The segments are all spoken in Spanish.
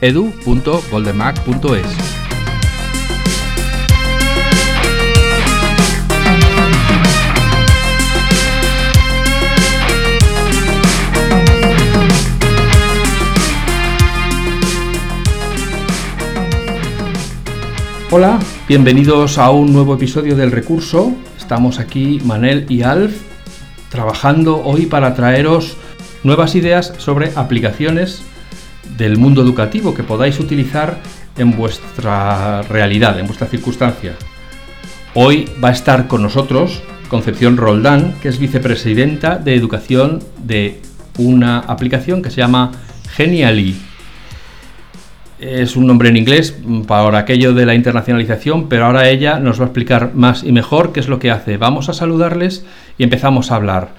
edu.goldenmac.es. Hola, bienvenidos a un nuevo episodio del Recurso. Estamos aquí, Manel y Alf, trabajando hoy para traeros nuevas ideas sobre aplicaciones del mundo educativo que podáis utilizar en vuestra realidad, en vuestra circunstancia. Hoy va a estar con nosotros Concepción Roldán, que es vicepresidenta de educación de una aplicación que se llama Genially es un nombre en inglés para aquello de la internacionalización, pero ahora ella nos va a explicar más y mejor qué es lo que hace. Vamos a saludarles y empezamos a hablar.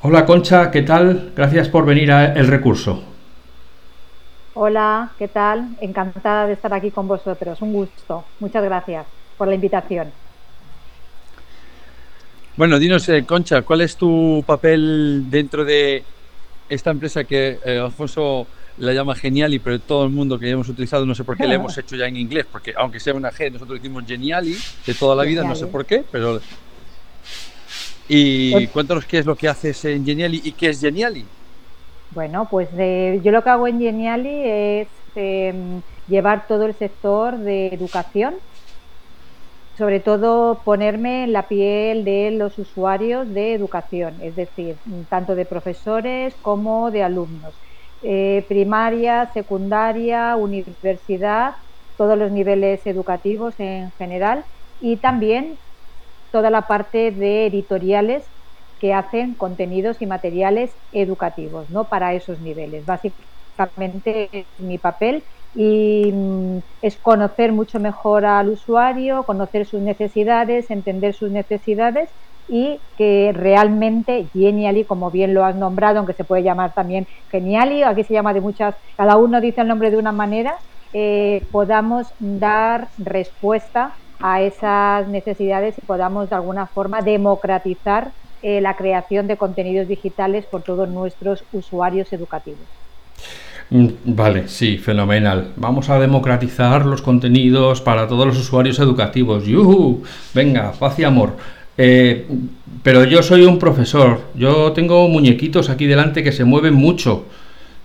Hola Concha, ¿qué tal? Gracias por venir a El Recurso. Hola, ¿qué tal? Encantada de estar aquí con vosotros. Un gusto. Muchas gracias por la invitación. Bueno, dinos, eh, Concha, ¿cuál es tu papel dentro de esta empresa que eh, Alfonso la llama Geniali, pero todo el mundo que hemos utilizado, no sé por qué le hemos hecho ya en inglés, porque aunque sea una G, nosotros decimos Geniali de toda la vida, no sé por qué, pero... Y pues cuéntanos qué es lo que haces en Geniali y qué es Geniali. Bueno, pues yo lo que hago en Geniali es em, llevar todo el sector de educación, sobre todo ponerme en la piel de los usuarios de educación, es decir, tanto de profesores como de alumnos. Eh, primaria, secundaria, universidad, todos los niveles educativos en general y también toda la parte de editoriales que hacen contenidos y materiales educativos ¿no? para esos niveles. Básicamente es mi papel y mm, es conocer mucho mejor al usuario, conocer sus necesidades, entender sus necesidades y que realmente Genially, como bien lo has nombrado, aunque se puede llamar también Genially, aquí se llama de muchas, cada uno dice el nombre de una manera, eh, podamos dar respuesta a esas necesidades y podamos de alguna forma democratizar eh, la creación de contenidos digitales por todos nuestros usuarios educativos. Mm, vale, sí, fenomenal. Vamos a democratizar los contenidos para todos los usuarios educativos. ¡Yuhu! Venga, paz y amor. Eh, pero yo soy un profesor, yo tengo muñequitos aquí delante que se mueven mucho.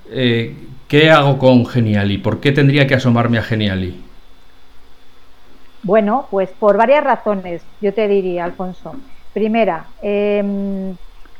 Eh, ¿Qué hago con Geniali? ¿Por qué tendría que asomarme a Geniali? Bueno, pues por varias razones, yo te diría, Alfonso. Primera, em,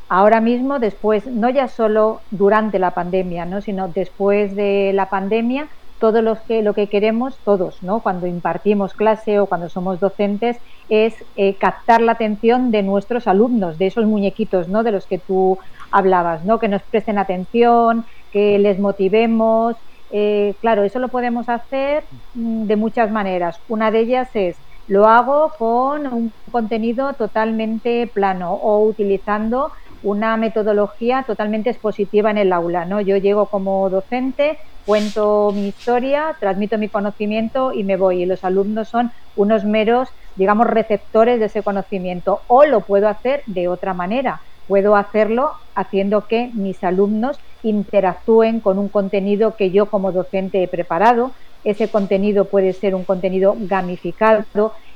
ahora mismo, después, no ya solo durante la pandemia, ¿no? sino después de la pandemia, todo lo que, lo que queremos, todos, ¿no? cuando impartimos clase o cuando somos docentes, es eh, captar la atención de nuestros alumnos, de esos muñequitos ¿no? de los que tú hablabas, ¿no? que nos presten atención, que les motivemos. Eh, claro, eso lo podemos hacer mm, de muchas maneras. Una de ellas es, lo hago con un contenido totalmente plano o utilizando una metodología totalmente expositiva en el aula. ¿no? Yo llego como docente, cuento mi historia, transmito mi conocimiento y me voy. Y los alumnos son unos meros, digamos, receptores de ese conocimiento. O lo puedo hacer de otra manera. Puedo hacerlo haciendo que mis alumnos interactúen con un contenido que yo como docente he preparado. Ese contenido puede ser un contenido gamificado,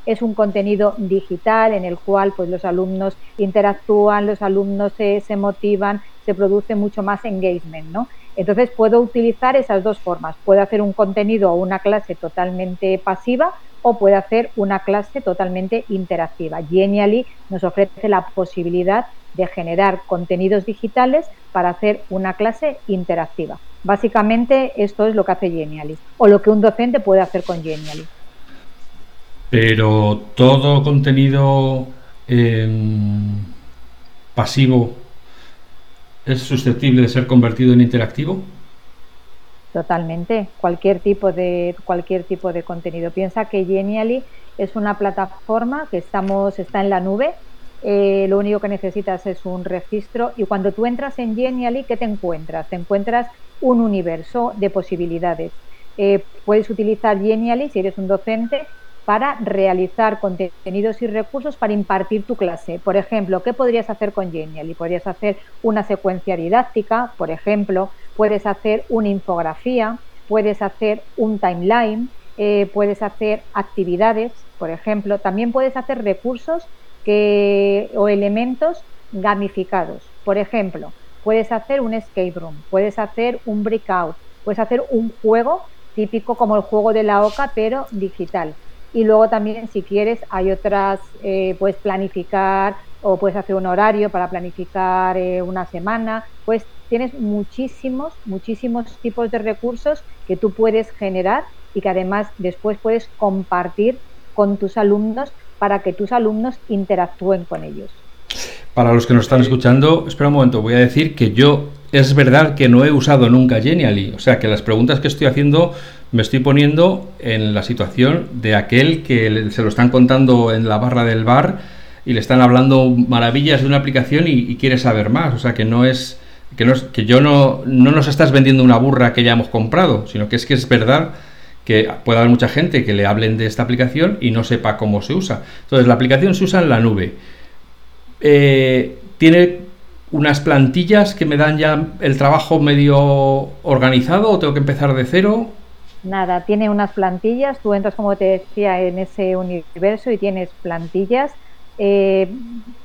es un contenido digital en el cual pues los alumnos interactúan, los alumnos se, se motivan, se produce mucho más engagement, ¿no? Entonces puedo utilizar esas dos formas. Puedo hacer un contenido o una clase totalmente pasiva o puedo hacer una clase totalmente interactiva. Genially nos ofrece la posibilidad de generar contenidos digitales para hacer una clase interactiva. Básicamente esto es lo que hace Genially o lo que un docente puede hacer con Genially. Pero todo contenido em, pasivo es susceptible de ser convertido en interactivo? Totalmente, cualquier tipo de cualquier tipo de contenido. Piensa que Genially es una plataforma que estamos está en la nube. Eh, lo único que necesitas es un registro y cuando tú entras en Genially, ¿qué te encuentras? Te encuentras un universo de posibilidades. Eh, puedes utilizar Genially si eres un docente para realizar contenidos y recursos para impartir tu clase. Por ejemplo, ¿qué podrías hacer con Genially? Podrías hacer una secuencia didáctica, por ejemplo, puedes hacer una infografía, puedes hacer un timeline, eh, puedes hacer actividades, por ejemplo, también puedes hacer recursos o elementos gamificados. Por ejemplo, puedes hacer un escape room, puedes hacer un breakout, puedes hacer un juego típico como el juego de la OCA, pero digital. Y luego también, si quieres, hay otras, eh, puedes planificar o puedes hacer un horario para planificar eh, una semana. Pues tienes muchísimos, muchísimos tipos de recursos que tú puedes generar y que además después puedes compartir con tus alumnos para que tus alumnos interactúen con ellos. Para los que nos están escuchando, espera un momento, voy a decir que yo es verdad que no he usado nunca Genially, o sea que las preguntas que estoy haciendo me estoy poniendo en la situación de aquel que se lo están contando en la barra del bar y le están hablando maravillas de una aplicación y, quiere saber más. O sea, que no es que, no que yo no, no nos estás vendiendo una burra que ya hemos comprado, sino que es que es verdad que puede haber mucha gente que le hablen de esta aplicación y no sepa cómo se usa. Entonces, la aplicación se usa en la nube. Eh, tiene unas plantillas que me dan ya el trabajo medio organizado o tengo que empezar de cero. Nada, tiene unas plantillas, tú entras, como te decía, en ese universo y tienes plantillas. Eh,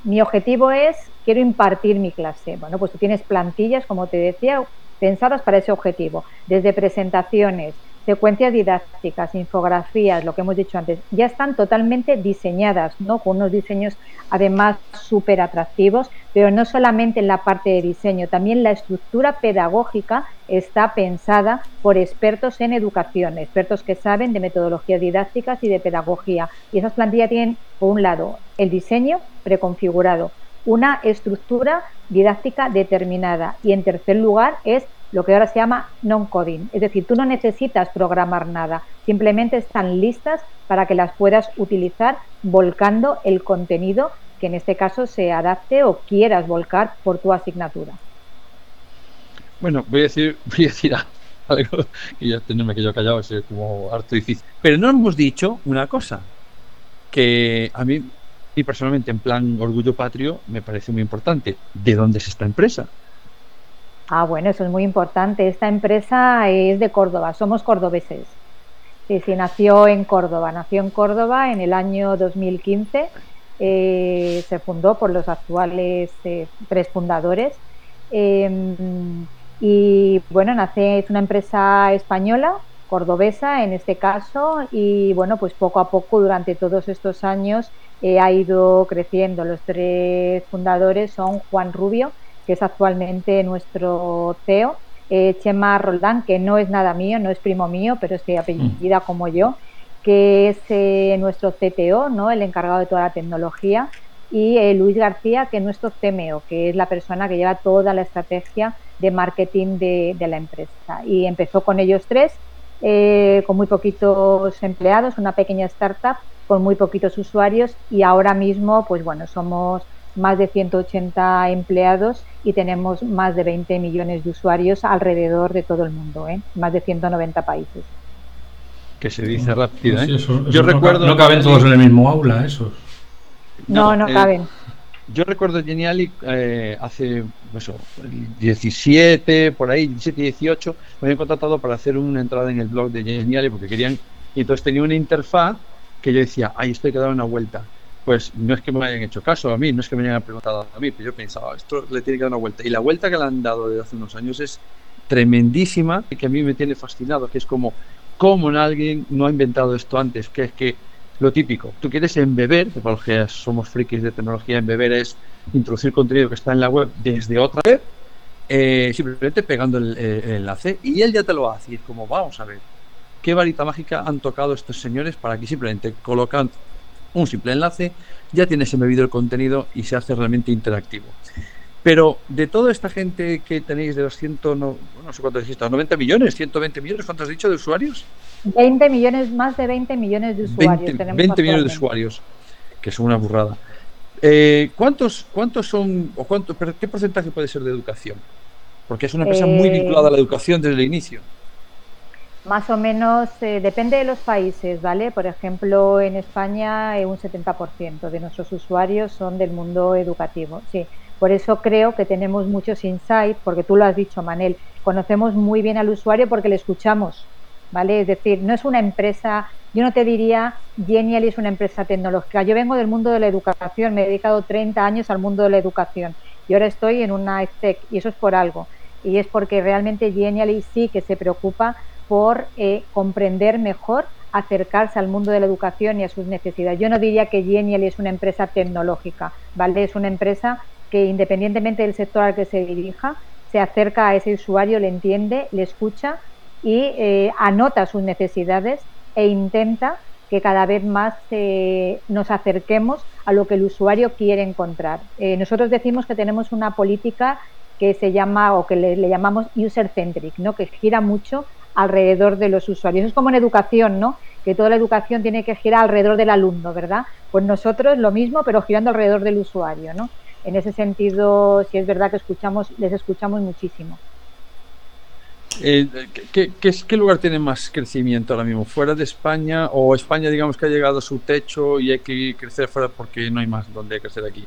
mi objetivo es, quiero impartir mi clase. Bueno, pues tú tienes plantillas, como te decía, pensadas para ese objetivo, desde presentaciones, secuencias didácticas, infografías, lo que hemos dicho antes, ya están totalmente diseñadas, ¿no? Con unos diseños además súper atractivos, pero no solamente en la parte de diseño, también la estructura pedagógica está pensada por expertos en educación, expertos que saben de metodologías didácticas y de pedagogía. Y esas plantillas tienen, por un lado, el diseño preconfigurado, una estructura didáctica determinada y en tercer lugar es lo que ahora se llama non-coding. Es decir, tú no necesitas programar nada, simplemente están listas para que las puedas utilizar volcando el contenido que en este caso se adapte o quieras volcar por tu asignatura. Bueno, voy a decir, voy a decir algo y ya tenerme que yo callado es como harto difícil. Pero no hemos dicho una cosa que a mí y personalmente en plan orgullo patrio me parece muy importante. ¿De dónde es esta empresa? Ah, bueno, eso es muy importante. Esta empresa es de Córdoba, somos cordobeses. Sí, nació en Córdoba, nació en Córdoba en el año 2015. Eh, se fundó por los actuales eh, tres fundadores. Em, y bueno, nace, es una empresa española, cordobesa en este caso, y bueno, pues poco a poco durante todos estos años eh, ha ido creciendo. Los tres fundadores son Juan Rubio, que es actualmente nuestro CEO, eh, Chema Roldán, que no es nada mío, no es primo mío, pero es que apellida mm. como yo, que es eh, nuestro CTO, ¿no? el encargado de toda la tecnología, y eh, Luis García, que es nuestro CMO, que es la persona que lleva toda la estrategia de marketing de, de la empresa. Y empezó con ellos tres, con muy poquitos empleados, una pequeña startup con muy poquitos usuarios y ahora mismo, pues bueno, somos más de 180 empleados y tenemos más de 20 millones de usuarios alrededor de todo el mundo, ¿eh? más de 190 países. Que se dice rápido, ¿eh? yo recuerdo. No caben todos en el mismo aula, esos. No, no, eh, caben. Yo recuerdo Geniali eh, hace eso, 17, por ahí, 17, 18, me habían contratado para hacer una entrada en el blog de Geniali porque querían. Y entonces tenía una interfaz que yo decía, ay, esto hay que dar una vuelta pues no es que me hayan hecho caso a mí, no es que me hayan preguntado a mí, pero yo pensaba, esto le tiene que dar una vuelta. Y la vuelta que le han dado desde hace unos años es tremendísima y que a mí me tiene fascinado, que es como, ¿cómo alguien no ha inventado esto antes? Que es que lo típico, tú quieres embeber, que para los que somos frikis de tecnología, embeber es introducir contenido que está en la web desde otra web, eh, simplemente pegando el, enlace y él ya te lo hace. Y es como, vamos a ver, qué varita mágica han tocado estos señores para que simplemente colocan un simple enlace, ya tienes embebido el contenido y se hace realmente interactivo. Pero de toda esta gente que tenéis de los 100, no, no sé cuánto dijiste, 90 millones, 120 millones, ¿cuánto has dicho de usuarios? 20 millones, más de 20 millones de usuarios. 20, millones de usuarios, que es una burrada. Eh, ¿cuántos, ¿Cuántos son, o cuánto, qué porcentaje puede ser de educación? Porque es una empresa muy eh, vinculada a la educación desde el inicio. Más o menos, eh, depende de los países, ¿vale? Por ejemplo, en España un 70% de nuestros usuarios son del mundo educativo, sí. Por eso creo que tenemos muchos insights, porque tú lo has dicho, Manel, conocemos muy bien al usuario porque le escuchamos, ¿vale? Es decir, no es una empresa, yo no te diría Genial es una empresa tecnológica. Yo vengo del mundo de la educación, me he dedicado 30 años al mundo de la educación y ahora estoy en una EdTech y eso es por algo. Y es porque realmente Genially sí que se preocupa por eh, comprender mejor, acercarse al mundo de la educación y a sus necesidades. Yo no diría que Genially es una empresa tecnológica, ¿vale? Es una empresa que independientemente del sector al que se dirija, se acerca a ese usuario, le entiende, le escucha y eh, anota sus necesidades e intenta que cada vez más eh, nos acerquemos a lo que el usuario quiere encontrar. Eh, nosotros decimos que tenemos una política que se llama o que le, llamamos user-centric, ¿no? que gira mucho alrededor de los usuarios. Es como en educación, ¿no? que toda la educación tiene que girar alrededor del alumno, ¿verdad? Pues nosotros lo mismo, pero girando alrededor del usuario. ¿no? En ese sentido, sí es verdad que escuchamos, les escuchamos muchísimo. Eh, ¿qué, lugar tiene más crecimiento ahora mismo? ¿Fuera de España o España, digamos, que ha llegado a su techo y hay que crecer fuera porque no hay más donde crecer aquí?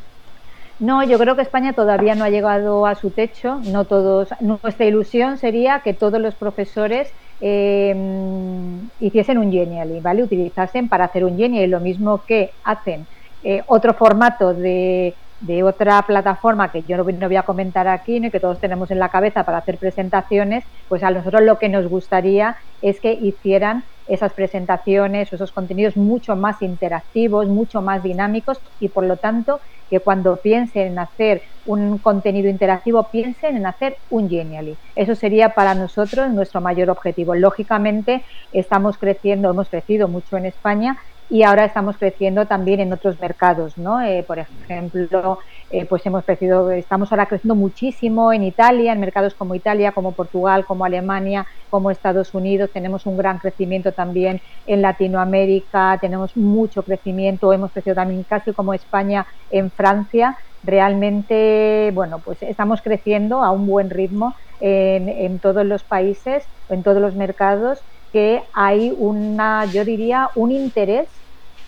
No, yo creo que España todavía no ha llegado a su techo. No todos. Nuestra ilusión sería que todos los profesores em, hiciesen un Genially, ¿vale? Utilizasen para hacer un Genially lo mismo que hacen eh, otro formato de de otra plataforma que yo no, voy a comentar aquí, ¿no? que todos tenemos en la cabeza para hacer presentaciones, pues a nosotros lo que nos gustaría es que hicieran esas presentaciones o esos contenidos mucho más interactivos, mucho más dinámicos y por lo tanto que cuando piensen en hacer un contenido interactivo piensen en hacer un Genially. Eso sería para nosotros nuestro mayor objetivo. Lógicamente estamos creciendo, hemos crecido mucho en España y ahora estamos creciendo también en otros mercados, ¿no? Eh, por ejemplo, eh, pues hemos crecido, estamos ahora creciendo muchísimo en Italia, en mercados como Italia, como Portugal, como Alemania, como Estados Unidos, tenemos un gran crecimiento también en Latinoamérica, tenemos mucho crecimiento, hemos crecido también casi como España en Francia, realmente, bueno, pues estamos creciendo a un buen ritmo en, en todos los países, en todos los mercados que hay una, yo diría, un interés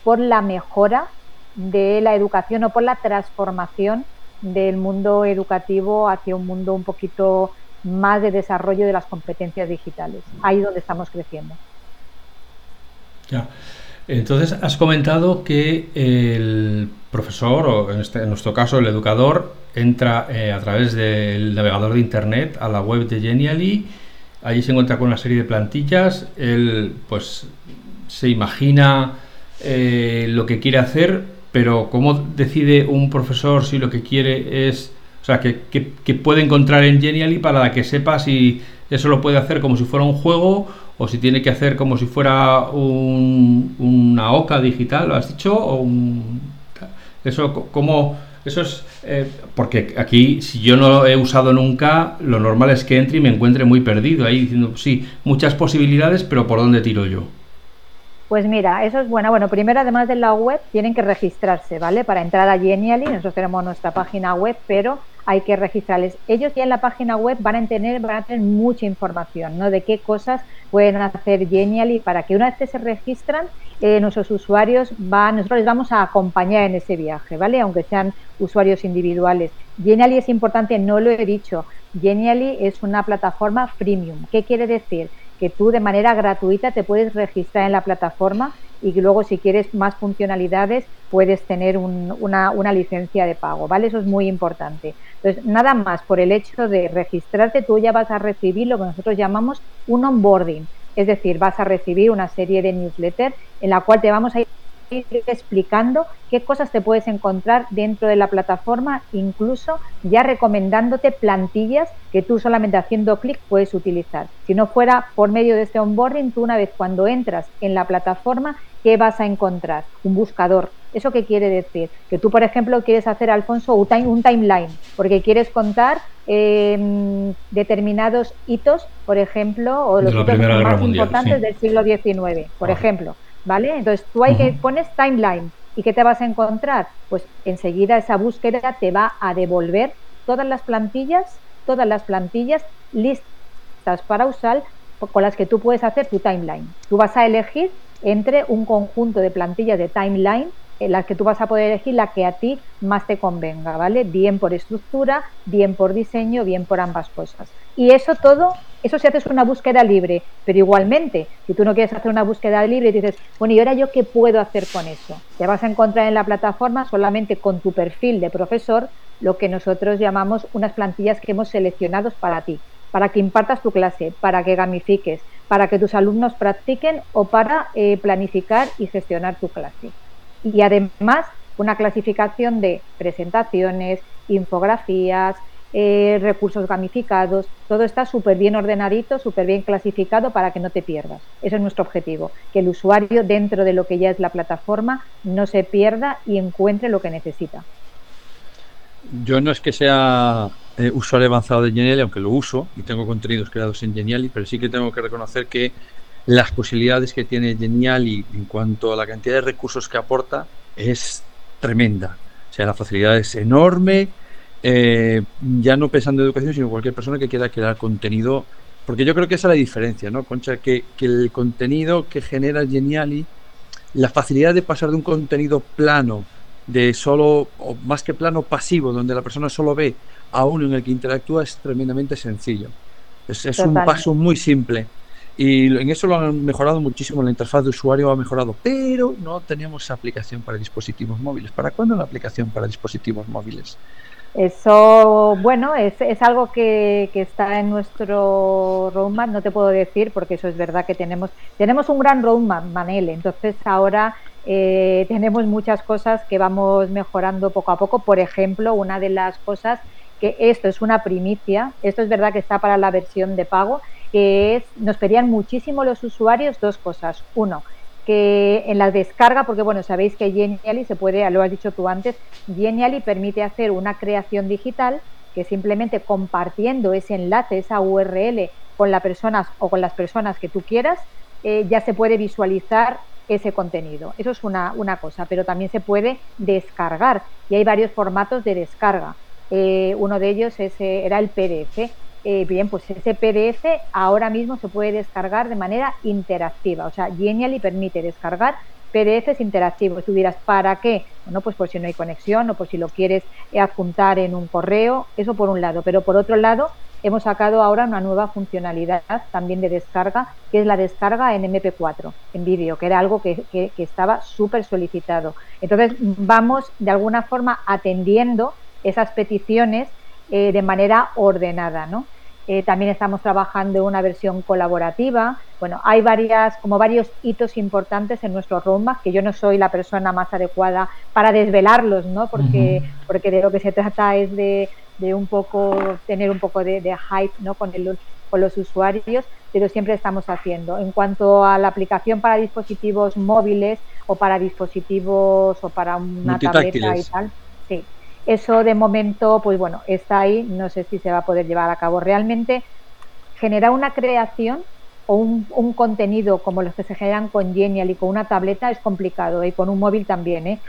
por la mejora de la educación o por la transformación del mundo educativo hacia un mundo un poquito más de desarrollo de las competencias digitales. Ahí donde estamos creciendo. Ya. Entonces, has comentado que el profesor, o en, este, en nuestro caso el educador, entra eh, a través del navegador de Internet a la web de Genially Allí se encuentra con una serie de plantillas, él pues se imagina eh, lo que quiere hacer, pero ¿cómo decide un profesor si lo que quiere es, o sea, que, puede encontrar en Genially para que sepa si eso lo puede hacer como si fuera un juego o si tiene que hacer como si fuera una OCA digital, ¿lo has dicho? O eso, ¿cómo, eso es eh, porque aquí, si yo no he usado nunca, lo normal es que entre y me encuentre muy perdido ahí diciendo, sí, muchas posibilidades, pero ¿por dónde tiro yo? Pues mira, eso es bueno. Bueno, primero, además de la web, tienen que registrarse, ¿vale? Para entrar a Genially, nosotros tenemos nuestra página web, pero hay que registrarles. Ellos ya en la página web van a tener, van a tener mucha información, ¿no? De qué cosas pueden hacer Genially para que una vez que se registran, eh, nuestros usuarios van, nosotros les vamos a acompañar en ese viaje, ¿vale? Aunque sean usuarios individuales. Genially es importante, no lo he dicho. Genially es una plataforma freemium. ¿Qué quiere decir? Que tú de manera gratuita te puedes registrar en la plataforma y luego si quieres más funcionalidades puedes tener una, una, licencia de pago, ¿vale? Eso es muy importante. Entonces, nada más por el hecho de registrarte, tú ya vas a recibir lo que nosotros llamamos un onboarding, es decir, vas a recibir una serie de newsletters en la cual te vamos a ir ir explicando qué cosas te puedes encontrar dentro de la plataforma, incluso ya recomendándote plantillas que tú solamente haciendo clic puedes utilizar. Si no fuera por medio de este onboarding, tú una vez cuando entras en la plataforma, ¿qué vas a encontrar? Un buscador. ¿Eso qué quiere decir? Que tú, por ejemplo, quieres hacer, Alfonso, un, timeline, porque quieres contar em, determinados hitos, por ejemplo, o los hitos más importantes del siglo XIX, por ejemplo. ¿Vale? Entonces tú ahí que pones timeline y ¿qué te vas a encontrar? Pues enseguida esa búsqueda te va a devolver todas las plantillas, todas las plantillas listas para usar con las que tú puedes hacer tu timeline. Tú vas a elegir entre un conjunto de plantillas de timeline en las que tú vas a poder elegir la que a ti más te convenga, ¿vale? Bien por estructura, bien por diseño, bien por ambas cosas. Y eso todo, eso si haces una búsqueda libre, pero igualmente, si tú no quieres hacer una búsqueda libre y dices, bueno, ¿y ahora yo qué puedo hacer con eso? Te vas a encontrar en la plataforma solamente con tu perfil de profesor lo que nosotros llamamos unas plantillas que hemos seleccionado para ti, para que impartas tu clase, para que gamifiques, para que tus alumnos practiquen o para eh, planificar y gestionar tu clase y además una clasificación de presentaciones, infografías, eh, recursos gamificados, todo está súper bien ordenadito, súper bien clasificado para que no te pierdas. Ese es nuestro objetivo, que el usuario dentro de lo que ya es la plataforma no se pierda y encuentre lo que necesita. Yo no es que sea eh, usuario avanzado de Geniali, aunque lo uso y tengo contenidos creados en Geniali, pero sí que tengo que reconocer que las posibilidades que tiene Geniali en cuanto a la cantidad de recursos que aporta es tremenda. O sea, la facilidad es enorme, eh, ya no pensando en educación, sino cualquier persona que quiera crear contenido, porque yo creo que esa es la diferencia, ¿no, Concha? Que, que el contenido que genera Geniali, la facilidad de pasar de un contenido plano, de solo, o más que plano pasivo, donde la persona solo ve a uno en el que interactúa, es tremendamente sencillo. Es, es un paso muy simple y en eso lo han mejorado muchísimo, la interfaz de usuario ha mejorado, pero no tenemos aplicación para dispositivos móviles. ¿Para cuándo la aplicación para dispositivos móviles? Eso, bueno, es, es algo que, que, está en nuestro roadmap, no te puedo decir porque eso es verdad que tenemos, tenemos un gran roadmap, Manel, entonces ahora eh, tenemos muchas cosas que vamos mejorando poco a poco. Por ejemplo, una de las cosas que esto es una primicia, esto es verdad que está para la versión de pago, que es, nos pedían muchísimo los usuarios dos cosas. Uno, que en la descarga, porque bueno, sabéis que Genially se puede, lo has dicho tú antes, Genially permite hacer una creación digital que simplemente compartiendo ese enlace, esa URL con las personas o con las personas que tú quieras, eh, ya se puede visualizar ese contenido. Eso es una, una, cosa, pero también se puede descargar y hay varios formatos de descarga. Eh, uno de ellos es, eh, era el PDF eh, bien, pues ese PDF ahora mismo se puede descargar de manera interactiva. O sea, Genially permite descargar PDFs interactivos. Tú dirás, ¿para qué? Bueno, pues por si no hay conexión o por si lo quieres adjuntar en un correo, eso por un lado. Pero por otro lado, hemos sacado ahora una nueva funcionalidad también de descarga, que es la descarga en MP4, en vídeo, que era algo que, que estaba súper solicitado. Entonces, vamos de alguna forma atendiendo esas peticiones eh, de manera ordenada, ¿no? Eh, también estamos trabajando en una versión colaborativa. Bueno, hay varias, como varios hitos importantes en nuestro roadmap que yo no soy la persona más adecuada para desvelarlos, ¿no? Porque, porque de lo que se trata es de, de un poco tener un poco de, hype, ¿no? Con, el, con los usuarios, pero siempre estamos haciendo. En cuanto a la aplicación para dispositivos móviles o para dispositivos o para una tableta y tal, sí, eso de momento, pues bueno, está ahí, no sé si se va a poder llevar a cabo realmente. Generar una creación o un, contenido como los que se generan con Genial y con una tableta es complicado y con un móvil también, ¿eh?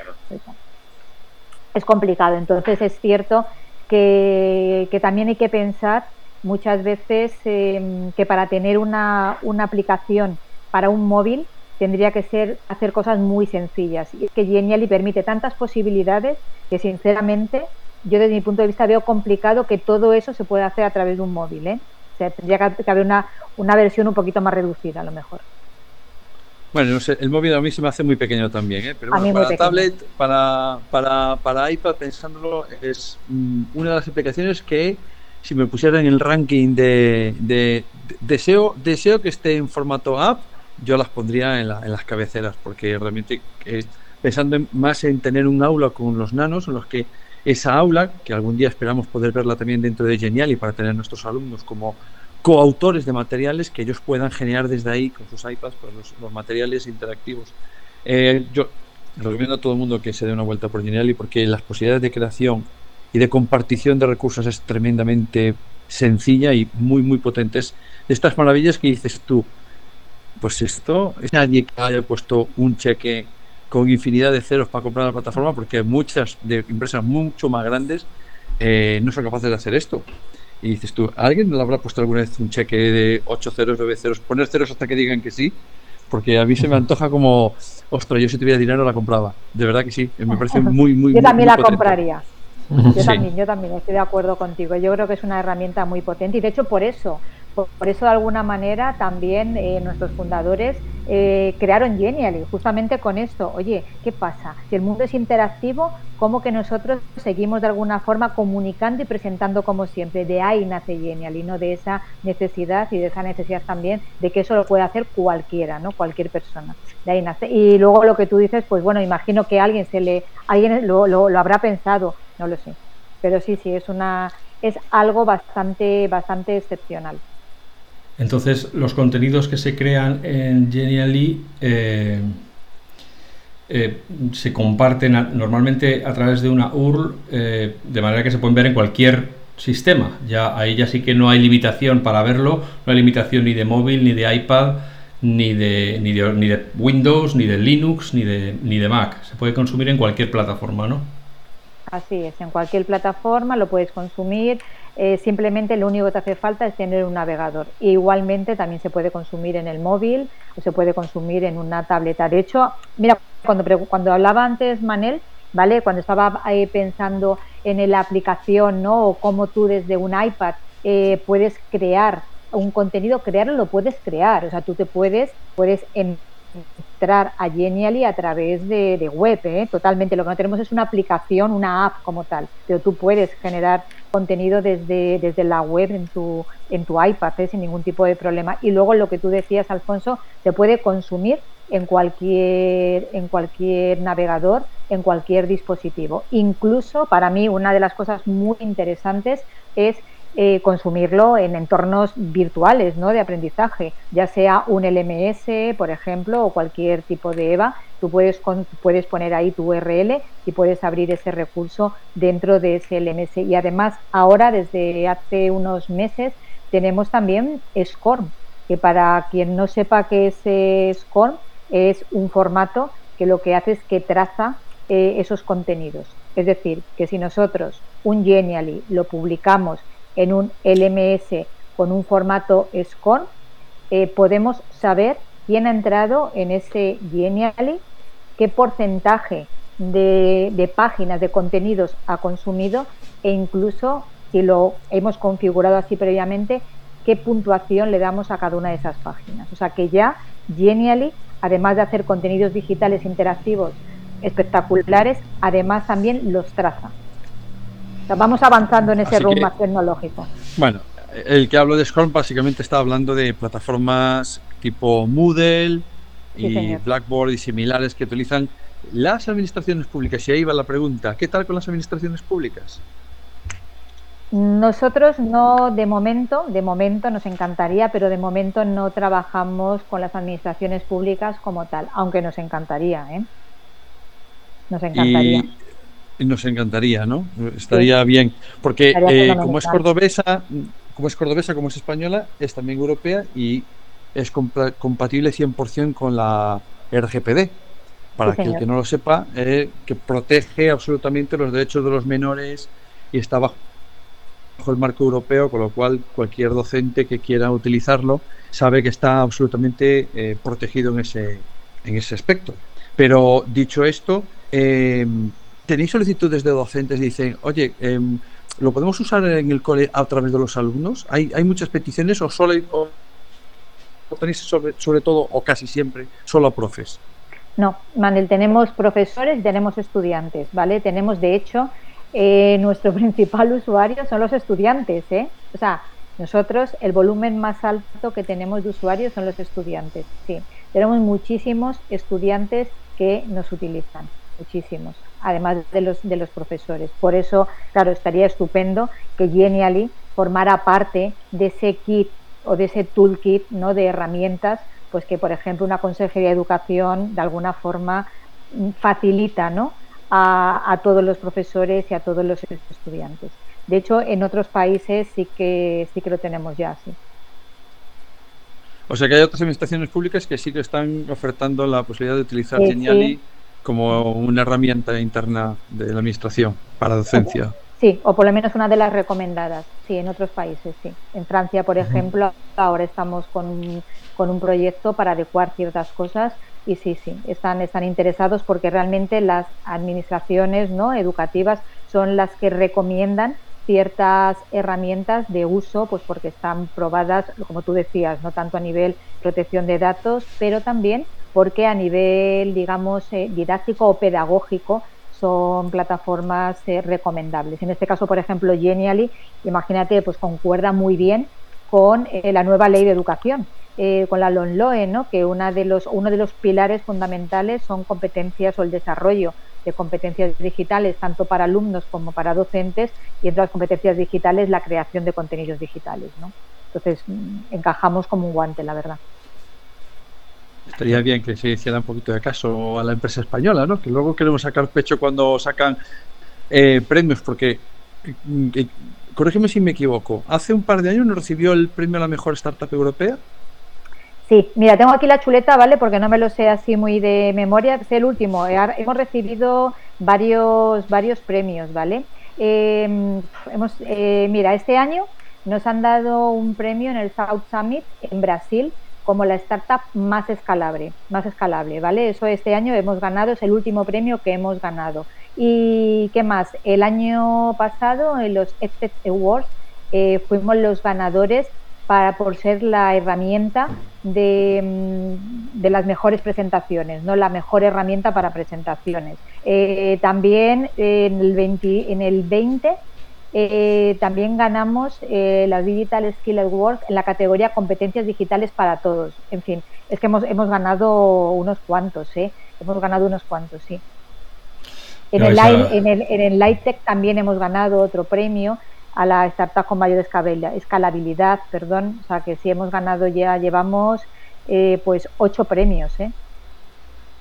Es complicado. Entonces es cierto que, también hay que pensar muchas veces em, que para tener una, una aplicación para un móvil tendría que ser hacer cosas muy sencillas. Y es que Genially permite tantas posibilidades que sinceramente yo desde mi punto de vista veo complicado que todo eso se pueda hacer a través de un móvil. ¿eh? O sea, tendría que haber una, una versión un poquito más reducida a lo mejor. Bueno, no sé, el móvil a mí se me hace muy pequeño también, ¿eh? pero bueno, para tablet, para, para, para, iPad, pensándolo, es mm, una de las aplicaciones que si me pusieran en el ranking de, de, deseo, deseo que esté en formato app, yo las pondría en, las cabeceras, porque realmente pensando más en tener un aula con los nanos, en los que esa aula, que algún día esperamos poder verla también dentro de Genial y para tener nuestros alumnos como coautores de materiales que ellos puedan generar desde ahí con sus iPads pues, los, materiales interactivos. Eh, yo recomiendo a todo el mundo que se dé una vuelta por Geniali porque las posibilidades de creación y de compartición de recursos es tremendamente sencilla y muy, muy potentes. Estas maravillas que dices tú, pues esto, es nadie que haya puesto un cheque con infinidad de ceros para comprar la plataforma, porque muchas de empresas mucho más grandes eh, no son capaces de hacer esto. Y dices tú, ¿alguien le habrá puesto alguna vez un cheque de 8 ceros, 9 ceros? Poner ceros hasta que digan que sí, porque a mí se me antoja como, ostras, yo si tuviera dinero la compraba. De verdad que sí, me parece muy, muy Yo también la compraría. Yo también, yo también estoy de acuerdo contigo. Yo creo que es una herramienta muy potente y de hecho por eso por, eso, de alguna manera, también eh, nuestros fundadores eh, crearon Genially, justamente con esto. Oye, ¿qué pasa? Si el mundo es interactivo, ¿cómo que nosotros seguimos de alguna forma comunicando y presentando como siempre? De ahí nace Genially, ¿no? De esa necesidad y de esa necesidad también de que eso lo puede hacer cualquiera, ¿no? Cualquier persona. De ahí nace. Y luego lo que tú dices, pues bueno, imagino que alguien se le, alguien lo, lo, lo habrá pensado, no lo sé. Pero sí, sí, es una, es algo bastante, bastante excepcional. Entonces, los contenidos que se crean en Genially eh, eh, se comparten normalmente a través de una URL, eh, de manera que se pueden ver en cualquier sistema. Ya ahí ya sí que no hay limitación para verlo, no hay limitación ni de móvil, ni de iPad, ni de, ni de, ni de Windows, ni de Linux, ni de, ni de Mac. Se puede consumir en cualquier plataforma, ¿no? Así es, en cualquier plataforma lo puedes consumir. Eh, simplemente lo único que te hace falta es tener un navegador. igualmente también se puede consumir en el móvil o se puede consumir en una tableta. De hecho, mira, cuando, cuando hablaba antes Manel, ¿vale? Cuando estaba eh, pensando en la aplicación, ¿no? O cómo tú desde un iPad eh, puedes crear un contenido, crearlo lo puedes crear. O sea, tú te puedes, puedes entrar a Genially a través de, web, ¿eh? totalmente. Lo que no tenemos es una aplicación, una app como tal, pero tú puedes generar contenido desde, desde la web en tu, en tu iPad ¿eh? sin ningún tipo de problema. Y luego lo que tú decías, Alfonso, se puede consumir en cualquier, en cualquier navegador, en cualquier dispositivo. Incluso para mí una de las cosas muy interesantes es eh, consumirlo en entornos virtuales ¿no? de aprendizaje, ya sea un LMS, por ejemplo, o cualquier tipo de EVA. Tú puedes, puedes poner ahí tu URL y puedes abrir ese recurso dentro de ese LMS. Y además, ahora, desde hace unos meses, tenemos también SCORM, que para quien no sepa qué es SCORM, es un formato que lo que hace es que traza eh, esos contenidos. Es decir, que si nosotros un Genially lo publicamos en un LMS con un formato SCORM, eh, podemos saber quién ha entrado en ese Genially, qué porcentaje de, páginas, de contenidos ha consumido e incluso, si lo hemos configurado así previamente, qué puntuación le damos a cada una de esas páginas. O sea que ya Genially, además de hacer contenidos digitales interactivos espectaculares, además también los traza vamos avanzando en ese rumbo tecnológico. Bueno, el que hablo de Scrum básicamente está hablando de plataformas tipo Moodle y Blackboard y similares que utilizan las administraciones públicas. Y ahí va la pregunta, ¿qué tal con las administraciones públicas? Nosotros no, de momento, de momento nos encantaría, pero de momento no trabajamos con las administraciones públicas como tal, aunque nos encantaría, ¿eh? Nos encantaría. Nos encantaría, ¿no? Estaría bien. Porque eh, como es cordobesa, como es cordobesa, como es española, es también europea y es compatible 100% con la RGPD. Para que el que no lo sepa, eh, que protege absolutamente los derechos de los menores y está bajo, el marco europeo, con lo cual cualquier docente que quiera utilizarlo sabe que está absolutamente eh, protegido en ese, en ese aspecto. Pero dicho esto, eh, ¿Tenéis solicitudes de docentes y dicen, oye, em, ¿lo podemos usar en el cole a través de los alumnos? ¿Hay, hay muchas peticiones o solo o, tenéis sobre, sobre todo o casi siempre solo profes? No, Manel, tenemos profesores y tenemos estudiantes, ¿vale? Tenemos, de hecho, eh, nuestro principal usuario son los estudiantes, ¿eh? O sea, nosotros el volumen más alto que tenemos de usuarios son los estudiantes, sí. Tenemos muchísimos estudiantes que nos utilizan, muchísimos, además de los, de los profesores. Por eso, claro, estaría estupendo que Genially formara parte de ese kit o de ese toolkit ¿no? de herramientas, pues que, por ejemplo, una consejería de educación de alguna forma facilita ¿no? a, a todos los profesores y a todos los estudiantes. De hecho, en otros países sí que sí que lo tenemos ya, sí. O sea que hay otras administraciones públicas que sí que están ofertando la posibilidad de utilizar Geniali como una herramienta interna de la administración para docencia. Sí, o por lo menos una de las recomendadas, sí, en otros países, sí. En Francia, por ejemplo, ahora estamos con, con, un proyecto para adecuar ciertas cosas y sí, sí, están, están interesados porque realmente las administraciones ¿no? educativas son las que recomiendan ciertas herramientas de uso, pues porque están probadas, como tú decías, no tanto a nivel protección de datos, pero también porque a nivel, digamos, eh, didáctico o pedagógico son plataformas eh, recomendables. En este caso, por ejemplo, Genially, imagínate, pues concuerda muy bien con eh, la nueva ley de educación, con la LONLOE, ¿no? que una de los, uno de los pilares fundamentales son competencias o el desarrollo competencias digitales, tanto para alumnos como para docentes, y entre las competencias digitales la creación de contenidos digitales. ¿no? Entonces, mm, encajamos como un guante, la verdad. Estaría bien que se hiciera un poquito de caso a la empresa española, ¿no? que luego queremos sacar pecho cuando sacan eh, premios, porque, mm, eh, corrígeme si me equivoco, hace un par de años nos recibió el premio a la mejor startup europea. Sí, mira, tengo aquí la chuleta, ¿vale? Porque no me lo sé así muy de memoria. Es el último. Hemos recibido varios, varios premios, ¿vale? Em, hemos, eh, mira, este año nos han dado un premio en el South Summit en Brasil como la startup más escalable, más escalable, ¿vale? Eso este año hemos ganado, es el último premio que hemos ganado. ¿Y qué más? El año pasado en los EdTech Awards eh, fuimos los ganadores para por ser la herramienta de, mm, de, las mejores presentaciones, no la mejor herramienta para presentaciones. Eh, también en el 20, en el 20 eh, también ganamos eh, la Digital Skill Awards en la categoría competencias digitales para todos. En fin, es que hemos, hemos ganado unos cuantos, ¿eh? Hemos ganado unos cuantos, sí. En el, en, el, en el Lighttech también hemos ganado otro premio a la startup con mayor escalabilidad, perdón, o sea que si hemos ganado ya, llevamos eh, pues ocho premios, ¿eh?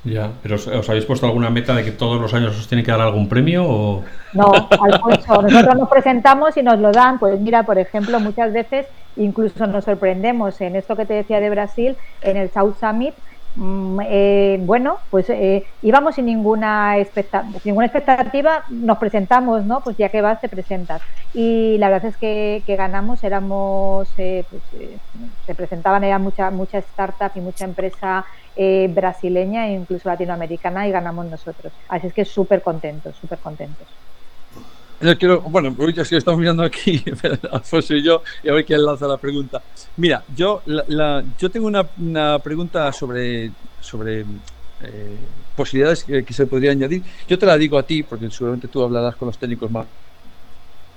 Ya, pero ¿os habéis puesto alguna meta de que todos los años os tiene que dar algún premio o...? No, Alfonso, nosotros nos presentamos y nos lo dan, pues mira, por ejemplo, muchas veces incluso nos sorprendemos en esto que te decía de Brasil, en el South Summit, Mm, eh, bueno, pues eh, íbamos sin ninguna, ninguna expectativa, nos presentamos, ¿no? Pues ya que vas, te presentas. Y la verdad es que, ganamos, éramos, eh, pues, se presentaban, era mucha, mucha startup y mucha empresa brasileña e incluso latinoamericana y ganamos nosotros. Así es que súper contentos, súper contentos. Bueno, ya que estamos mirando aquí, Alfonso y yo, y a ver quién lanza la pregunta. Mira, yo, la, yo tengo una, una, pregunta sobre, sobre eh, posibilidades que, se podría añadir. Yo te la digo a ti, porque seguramente tú hablarás con los técnicos más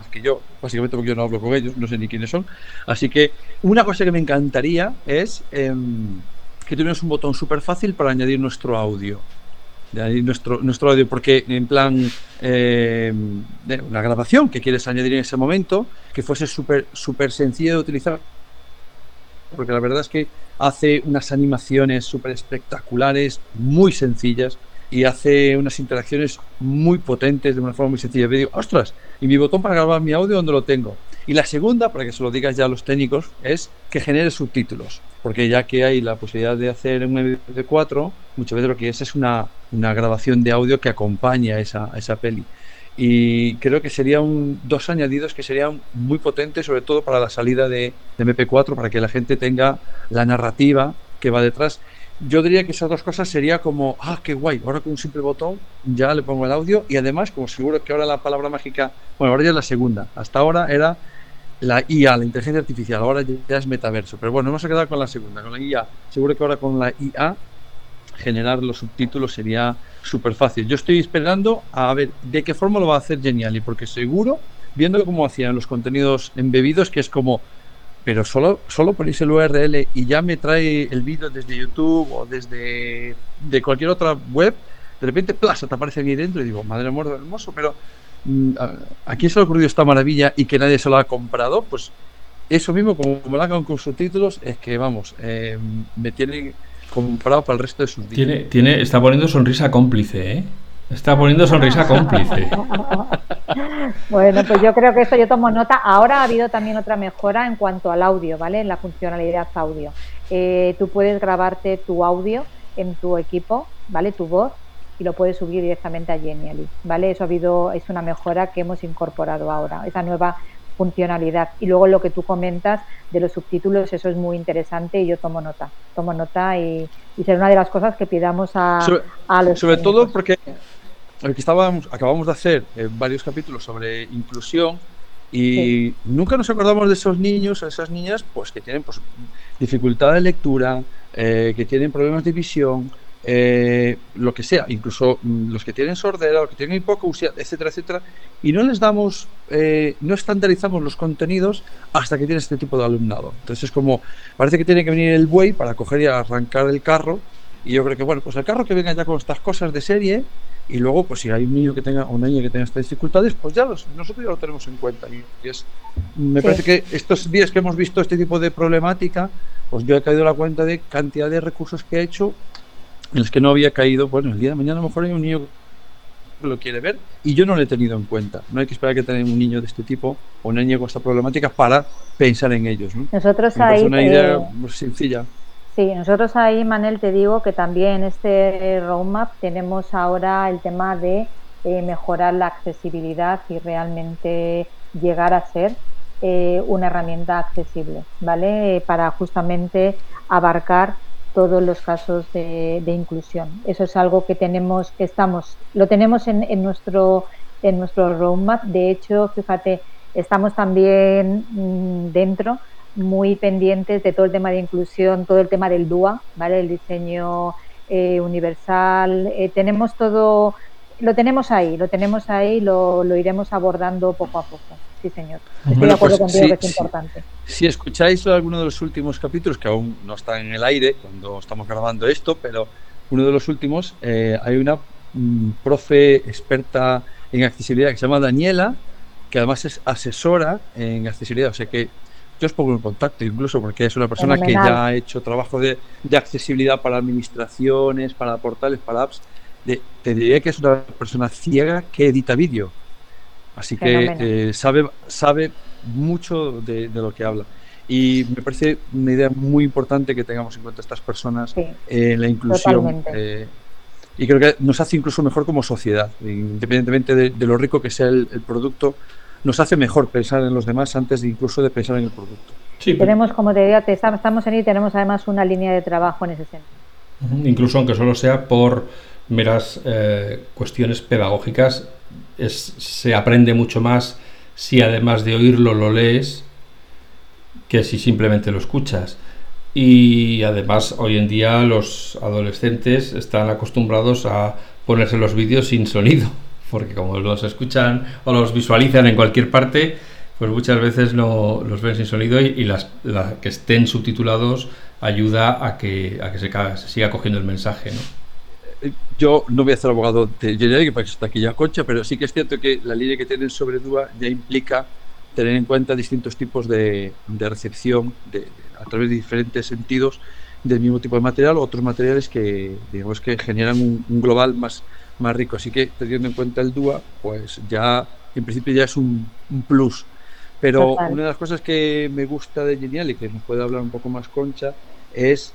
que yo, básicamente porque yo no hablo con ellos, no sé ni quiénes son. Así que una cosa que me encantaría es em, que tuviéramos un botón súper fácil para añadir nuestro audio de ahí nuestro, nuestro audio, porque en plan eh, una grabación que quieres añadir en ese momento, que fuese súper super sencillo de utilizar, porque la verdad es que hace unas animaciones súper espectaculares, muy sencillas, y hace unas interacciones muy potentes de una forma muy sencilla. Y digo, ostras, ¿y mi botón para grabar mi audio dónde lo tengo? Y la segunda, para que se lo digas ya a los técnicos, es que genere subtítulos porque ya que hay la posibilidad de hacer un MP4, muchas veces lo que es es una, una grabación de audio que acompaña esa, a esa peli. Y creo que serían dos añadidos que serían muy potentes, sobre todo para la salida de, de MP4, para que la gente tenga la narrativa que va detrás. Yo diría que esas dos cosas sería como, ah, qué guay, ahora con un simple botón ya le pongo el audio y además, como seguro que ahora la palabra mágica, bueno, ahora ya es la segunda, hasta ahora era la IA, la inteligencia artificial, ahora ya es metaverso. Pero bueno, hemos quedado con la segunda, con la IA. Seguro que ahora con la IA generar los subtítulos sería súper fácil. Yo estoy esperando a ver de qué forma lo va a hacer Geniali, porque seguro, viendo cómo hacían los contenidos embebidos, que es como pero solo, solo ponéis el URL y ya me trae el vídeo desde YouTube o desde de cualquier otra web, de repente, plaza, te aparece aquí dentro y digo, madre muerto hermoso, pero ¿a quién se le ha ocurrido esta maravilla y que nadie se lo ha comprado? Pues eso mismo, como, me lo hagan con subtítulos, es que, vamos, eh, me tiene comprado para el resto de sus días. Tiene, tiene, está poniendo sonrisa cómplice, ¿eh? Está poniendo sonrisa cómplice. bueno, pues yo creo que esto yo tomo nota. Ahora ha habido también otra mejora en cuanto al audio, ¿vale? En la funcionalidad audio. Eh, tú puedes grabarte tu audio en tu equipo, ¿vale? Tu voz y lo puedes subir directamente a Genially, ¿vale? Eso ha habido, es una mejora que hemos incorporado ahora, esa nueva funcionalidad. Y luego lo que tú comentas de los subtítulos, eso es muy interesante y yo tomo nota, tomo nota y, y será una de las cosas que pidamos a, a los... Sobre todo porque que estábamos, acabamos de hacer eh, varios capítulos sobre inclusión y nunca nos acordamos de esos niños o esas niñas pues que tienen pues, dificultad de lectura, eh, que tienen problemas de visión, eh, lo que sea, incluso mm, los que tienen sordera, los que tienen hipoacusia, etcétera, etcétera, y no les damos, no estandarizamos los contenidos hasta que tiene este tipo de alumnado. Entonces es como, parece que tiene que venir el buey para coger y arrancar el carro, y yo creo que, bueno, pues el carro que venga ya con estas cosas de serie, y luego, pues si hay un niño que tenga o una niña que tenga estas dificultades, pues ya los, nosotros ya lo tenemos en cuenta. Y es, me parece que estos días que hemos visto este tipo de problemática, pues yo he caído la cuenta de cantidad de recursos que he hecho en los que no había caído. Bueno, el día de mañana a lo mejor hay un niño que lo quiere ver y yo no lo he tenido en cuenta. No hay que esperar que tenga un niño de este tipo o una niña con esta problemática para pensar en ellos. Nosotros hay. una idea sencilla. Sí, nosotros ahí, Manel, te digo que también en este roadmap tenemos ahora el tema de eh, mejorar la accesibilidad y realmente llegar a ser eh, una herramienta accesible, ¿vale? Para justamente abarcar todos los casos de, inclusión. Eso es algo que tenemos, que estamos, lo tenemos en, en nuestro en nuestro roadmap. De hecho, fíjate, estamos también mm, dentro muy pendientes de todo el tema de inclusión, todo el tema del DUA, ¿vale? El diseño eh, universal. Eh, tenemos todo, lo tenemos ahí, lo tenemos ahí, lo, lo, iremos abordando poco a poco. Sí, señor. Estoy de acuerdo pues, contigo que es importante. Si escucháis alguno de los últimos capítulos, que aún no están en el aire cuando estamos grabando esto, pero uno de los últimos, eh, hay una mm, profe experta en accesibilidad que se llama Daniela, que además es asesora en accesibilidad, o sea que yo os pongo en contacto incluso porque es una persona que ya ha hecho trabajo de, accesibilidad para administraciones, para portales, para apps. te diría que es una persona ciega que edita vídeo. Así que eh, sabe, sabe mucho de, lo que habla. Y me parece una idea muy importante que tengamos en cuenta estas personas en la inclusión. Eh, y creo que nos hace incluso mejor como sociedad, independientemente de, lo rico que sea el producto, nos hace mejor pensar en los demás antes de incluso de pensar en el producto. Sí, tenemos, como te decía, estamos en y tenemos además una línea de trabajo en ese sentido. Incluso aunque solo sea por meras eh, cuestiones pedagógicas, se aprende mucho más si además de oírlo lo lees que si simplemente lo escuchas. Y además hoy en día los adolescentes están acostumbrados a ponerse los vídeos sin sonido porque como los escuchan o los visualizan en cualquier parte, pues muchas veces no los ven sin sonido y, las, que estén subtitulados ayuda a que, a que se, siga cogiendo el mensaje. Yo no voy a ser abogado de General, que está aquí ya Concha, pero sí que es cierto que la línea que tienen sobre DUA ya implica tener en cuenta distintos tipos de, recepción de, a través de diferentes sentidos del mismo tipo de material o otros materiales que digamos que generan un global más, más rico. Así que teniendo en cuenta el DUA, pues ya en principio ya es un, plus. Pero una de las cosas que me gusta de Genial y que nos puede hablar un poco más Concha es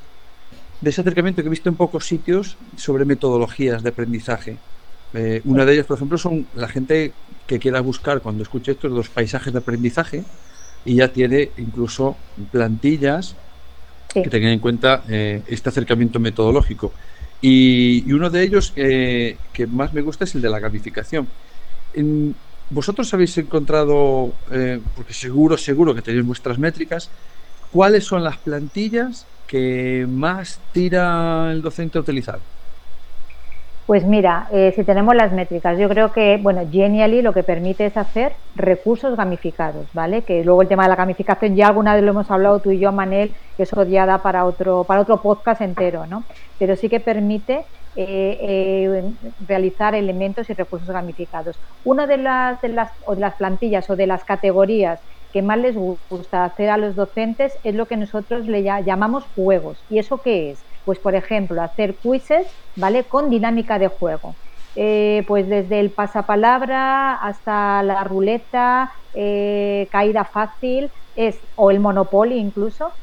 de ese acercamiento que he visto en pocos sitios sobre metodologías de aprendizaje. Eh, una de ellas, por ejemplo, son la gente que quiera buscar cuando escuche estos los paisajes de aprendizaje y ya tiene incluso plantillas que tengan en cuenta eh, este acercamiento metodológico. Y, uno de ellos que más me gusta es el de la gamificación. vosotros habéis encontrado, eh, porque seguro, seguro que tenéis vuestras métricas, ¿cuáles son las plantillas que más tira el docente a utilizar? Pues mira, eh, si tenemos las métricas, yo creo que, bueno, Genially lo que permite es hacer recursos gamificados, ¿vale? Que luego el tema de la gamificación ya alguna vez lo hemos hablado tú y yo, Manel, que eso ya da para otro, para otro podcast entero, ¿no? Pero sí que permite eh, eh, realizar elementos y recursos gamificados. Una de las, de las, o de las plantillas o de las categorías que más les gusta hacer a los docentes es lo que nosotros le llamamos juegos. ¿Y eso qué es? Pues, por ejemplo, hacer quizzes, ¿vale? Con dinámica de juego. Eh, pues desde el pasapalabra hasta la ruleta, eh, caída fácil, es, o el Monopoly incluso,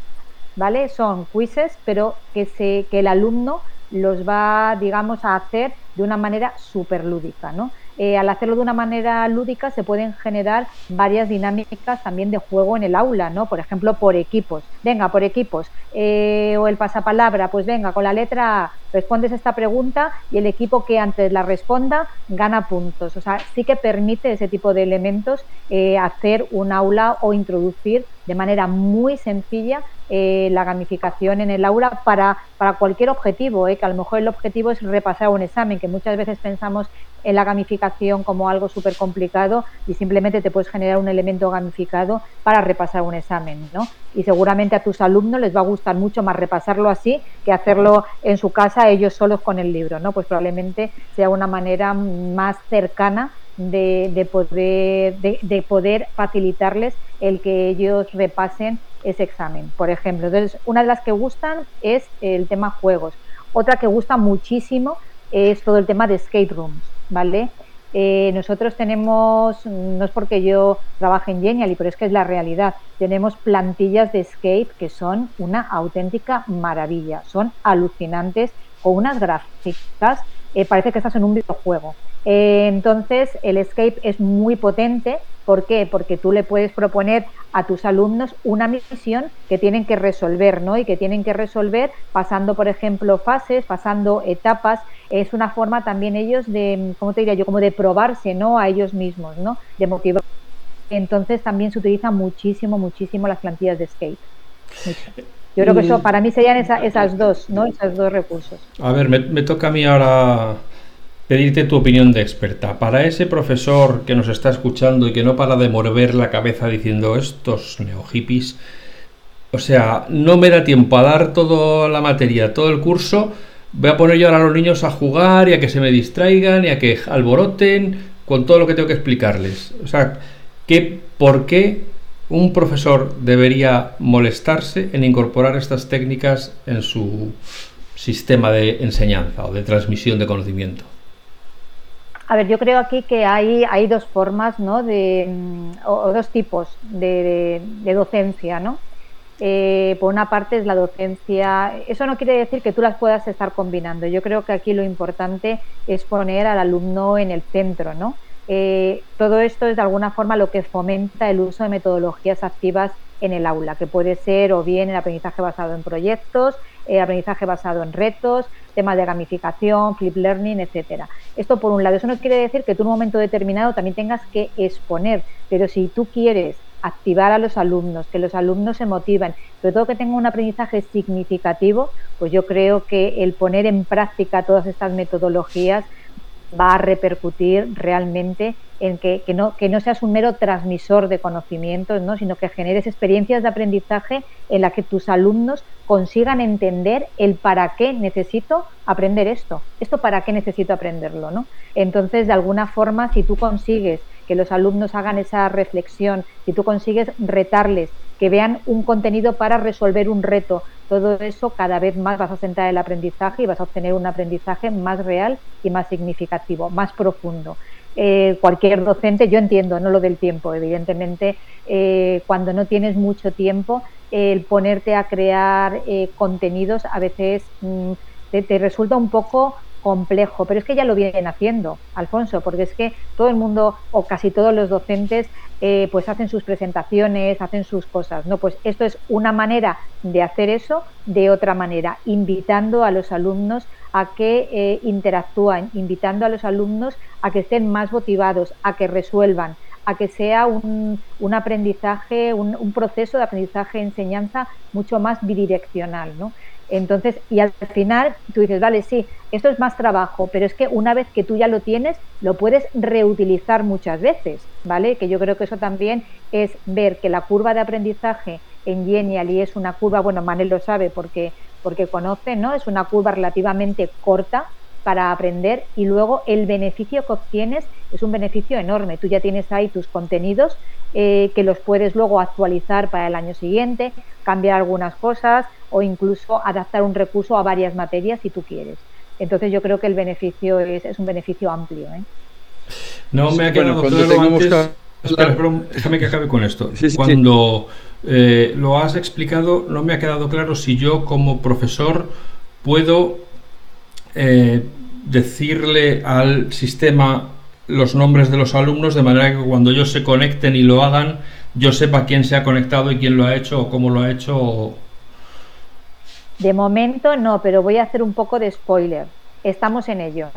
¿vale? Son quizzes, pero que, se, que el alumno los va, digamos, a hacer de una manera súper lúdica, ¿no? Eh, al hacerlo de una manera lúdica se pueden generar varias dinámicas también de juego en el aula, ¿no? Por ejemplo, por equipos. Venga, por equipos. Eh, o el pasapalabra, pues venga, con la letra A respondes esta pregunta y el equipo que antes la responda gana puntos. O sea, sí que permite ese tipo de elementos eh, hacer un aula o introducir de manera muy sencilla la gamificación en el aula para, para cualquier objetivo, que a lo mejor el objetivo es repasar un examen, que muchas veces pensamos en la gamificación como algo súper complicado y simplemente te puedes generar un elemento gamificado para repasar un examen, ¿no? Y seguramente a tus alumnos les va a gustar mucho más repasarlo así que hacerlo en su casa ellos solos con el libro, ¿no? Pues probablemente sea una manera más cercana de, poder, de, poder facilitarles el que ellos repasen ese examen, por ejemplo. Entonces, una de las que gustan es el tema juegos. Otra que gusta muchísimo es todo el tema de skate rooms. ¿vale? Eh, nosotros tenemos, no es porque yo trabaje en Genially, pero es que es la realidad, tenemos plantillas de Escape que son una auténtica maravilla, son alucinantes, con unas gráficas, eh, parece que estás en un videojuego. Eh, entonces, el Escape es muy potente. ¿Por qué? Porque tú le puedes proponer a tus alumnos una misión que tienen que resolver, ¿no? Y que tienen que resolver pasando, por ejemplo, fases, pasando etapas. Es una forma también ellos de, ¿cómo te diría yo? Como de probarse, ¿no? A ellos mismos, ¿no? De motivar. Entonces también se utilizan muchísimo, muchísimo las plantillas de Escape. Yo creo que eso para mí serían esas dos, ¿no? Esos dos recursos. A ver, me toca a mí ahora pedirte tu opinión de experta. Para ese profesor que nos está escuchando y que no para de mover la cabeza diciendo estos neohippies, o sea, no me da tiempo a dar toda la materia, todo el curso, voy a poner yo ahora a los niños a jugar y a que se me distraigan y a que alboroten con todo lo que tengo que explicarles. O sea, ¿qué, ¿por qué un profesor debería molestarse en incorporar estas técnicas en su sistema de enseñanza o de transmisión de conocimiento? A ver, yo creo aquí que hay, hay dos formas, ¿no? De, mm, o, dos tipos de, docencia, ¿no? Eh, por una parte es la docencia, eso no quiere decir que tú las puedas estar combinando. Yo creo que aquí lo importante es poner al alumno en el centro, ¿no? Eh, todo esto es de alguna forma lo que fomenta el uso de metodologías activas en el aula, que puede ser o bien el aprendizaje basado en proyectos, el aprendizaje basado en retos, temas de gamificación, flip learning, etcétera. Esto por un lado, eso no quiere decir que tú en un momento determinado también tengas que exponer, pero si tú quieres activar a los alumnos, que los alumnos se motiven, sobre todo que tengan un aprendizaje significativo, pues yo creo que el poner en práctica todas estas metodologías va a repercutir realmente en que, no, que no seas un mero transmisor de conocimientos, ¿no? sino que generes experiencias de aprendizaje en las que tus alumnos consigan entender el para qué necesito aprender esto, esto para qué necesito aprenderlo. ¿no? Entonces, de alguna forma, si tú consigues que los alumnos hagan esa reflexión, si tú consigues retarles, que vean un contenido para resolver un reto, todo eso cada vez más vas a centrar el aprendizaje y vas a obtener un aprendizaje más real y más significativo, más profundo. Eh, cualquier docente, yo entiendo, no lo del tiempo, evidentemente, eh, cuando no tienes mucho tiempo, el ponerte a crear eh, contenidos a veces mm, te, resulta un poco complejo, pero es que ya lo vienen haciendo, Alfonso, porque es que todo el mundo o casi todos los docentes eh, pues hacen sus presentaciones, hacen sus cosas, ¿no? Pues esto es una manera de hacer eso de otra manera, invitando a los alumnos a que eh, interactúen, invitando a los alumnos a que estén más motivados, a que resuelvan, a que sea un, aprendizaje, un, proceso de aprendizaje-enseñanza mucho más bidireccional, ¿no? Entonces, y al final tú dices, vale, sí, esto es más trabajo, pero es que una vez que tú ya lo tienes, lo puedes reutilizar muchas veces, ¿vale? Que yo creo que eso también es ver que la curva de aprendizaje en Genially es una curva, bueno, Manel lo sabe porque, porque conoce, ¿no? Es una curva relativamente corta para aprender y luego el beneficio que obtienes es un beneficio enorme. Tú ya tienes ahí tus contenidos eh, que los puedes luego actualizar para el año siguiente, cambiar algunas cosas o incluso adaptar un recurso a varias materias si tú quieres. Entonces yo creo que el beneficio es, es un beneficio amplio. ¿eh? No me ha quedado claro antes... Espera, déjame que acabe con esto. Cuando eh, lo has explicado, no me ha quedado claro si yo como profesor puedo eh, decirle al sistema los nombres de los alumnos de manera que cuando ellos se conecten y lo hagan, yo sepa quién se ha conectado y quién lo ha hecho o cómo lo ha hecho. De momento no, pero voy a hacer un poco de spoiler. Estamos en ello,